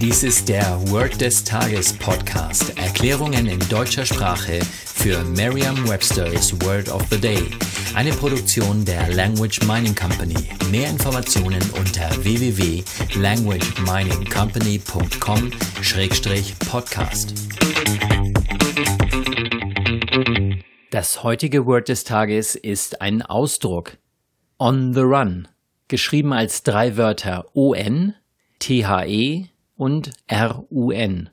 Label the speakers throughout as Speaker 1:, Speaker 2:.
Speaker 1: Dies ist der Word des Tages Podcast. Erklärungen in deutscher Sprache für Merriam-Webster's Word of the Day. Eine Produktion der Language Mining Company. Mehr Informationen unter www.languageminingcompany.com-podcast. Das heutige Word des Tages ist ein Ausdruck. On the Run. Geschrieben als drei Wörter ON, THE und RUN.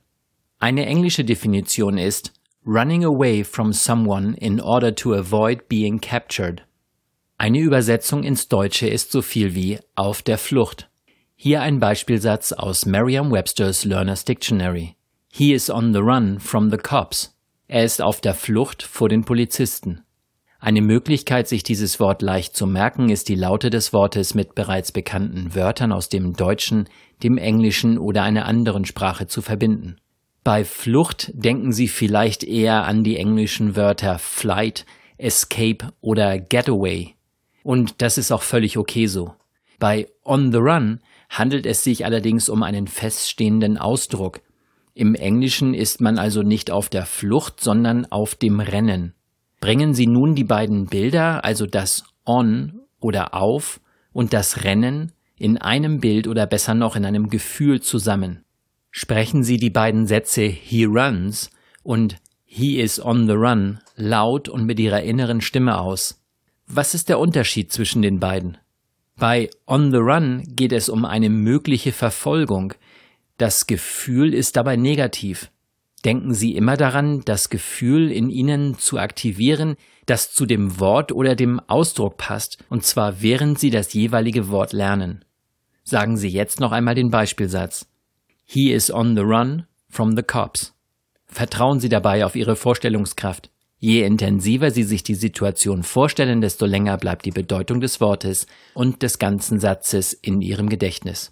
Speaker 1: Eine englische Definition ist running away from someone in order to avoid being captured. Eine Übersetzung ins Deutsche ist so viel wie auf der Flucht. Hier ein Beispielsatz aus Merriam-Webster's Learner's Dictionary. He is on the run from the cops. Er ist auf der Flucht vor den Polizisten. Eine Möglichkeit, sich dieses Wort leicht zu merken, ist die Laute des Wortes mit bereits bekannten Wörtern aus dem Deutschen, dem Englischen oder einer anderen Sprache zu verbinden. Bei Flucht denken Sie vielleicht eher an die englischen Wörter Flight, Escape oder Getaway. Und das ist auch völlig okay so. Bei On the Run handelt es sich allerdings um einen feststehenden Ausdruck. Im Englischen ist man also nicht auf der Flucht, sondern auf dem Rennen. Bringen Sie nun die beiden Bilder, also das On oder auf und das Rennen, in einem Bild oder besser noch in einem Gefühl zusammen. Sprechen Sie die beiden Sätze He runs und He is on the run laut und mit Ihrer inneren Stimme aus. Was ist der Unterschied zwischen den beiden? Bei On the Run geht es um eine mögliche Verfolgung. Das Gefühl ist dabei negativ. Denken Sie immer daran, das Gefühl in Ihnen zu aktivieren, das zu dem Wort oder dem Ausdruck passt, und zwar während Sie das jeweilige Wort lernen. Sagen Sie jetzt noch einmal den Beispielsatz. He is on the run from the cops. Vertrauen Sie dabei auf Ihre Vorstellungskraft. Je intensiver Sie sich die Situation vorstellen, desto länger bleibt die Bedeutung des Wortes und des ganzen Satzes in Ihrem Gedächtnis.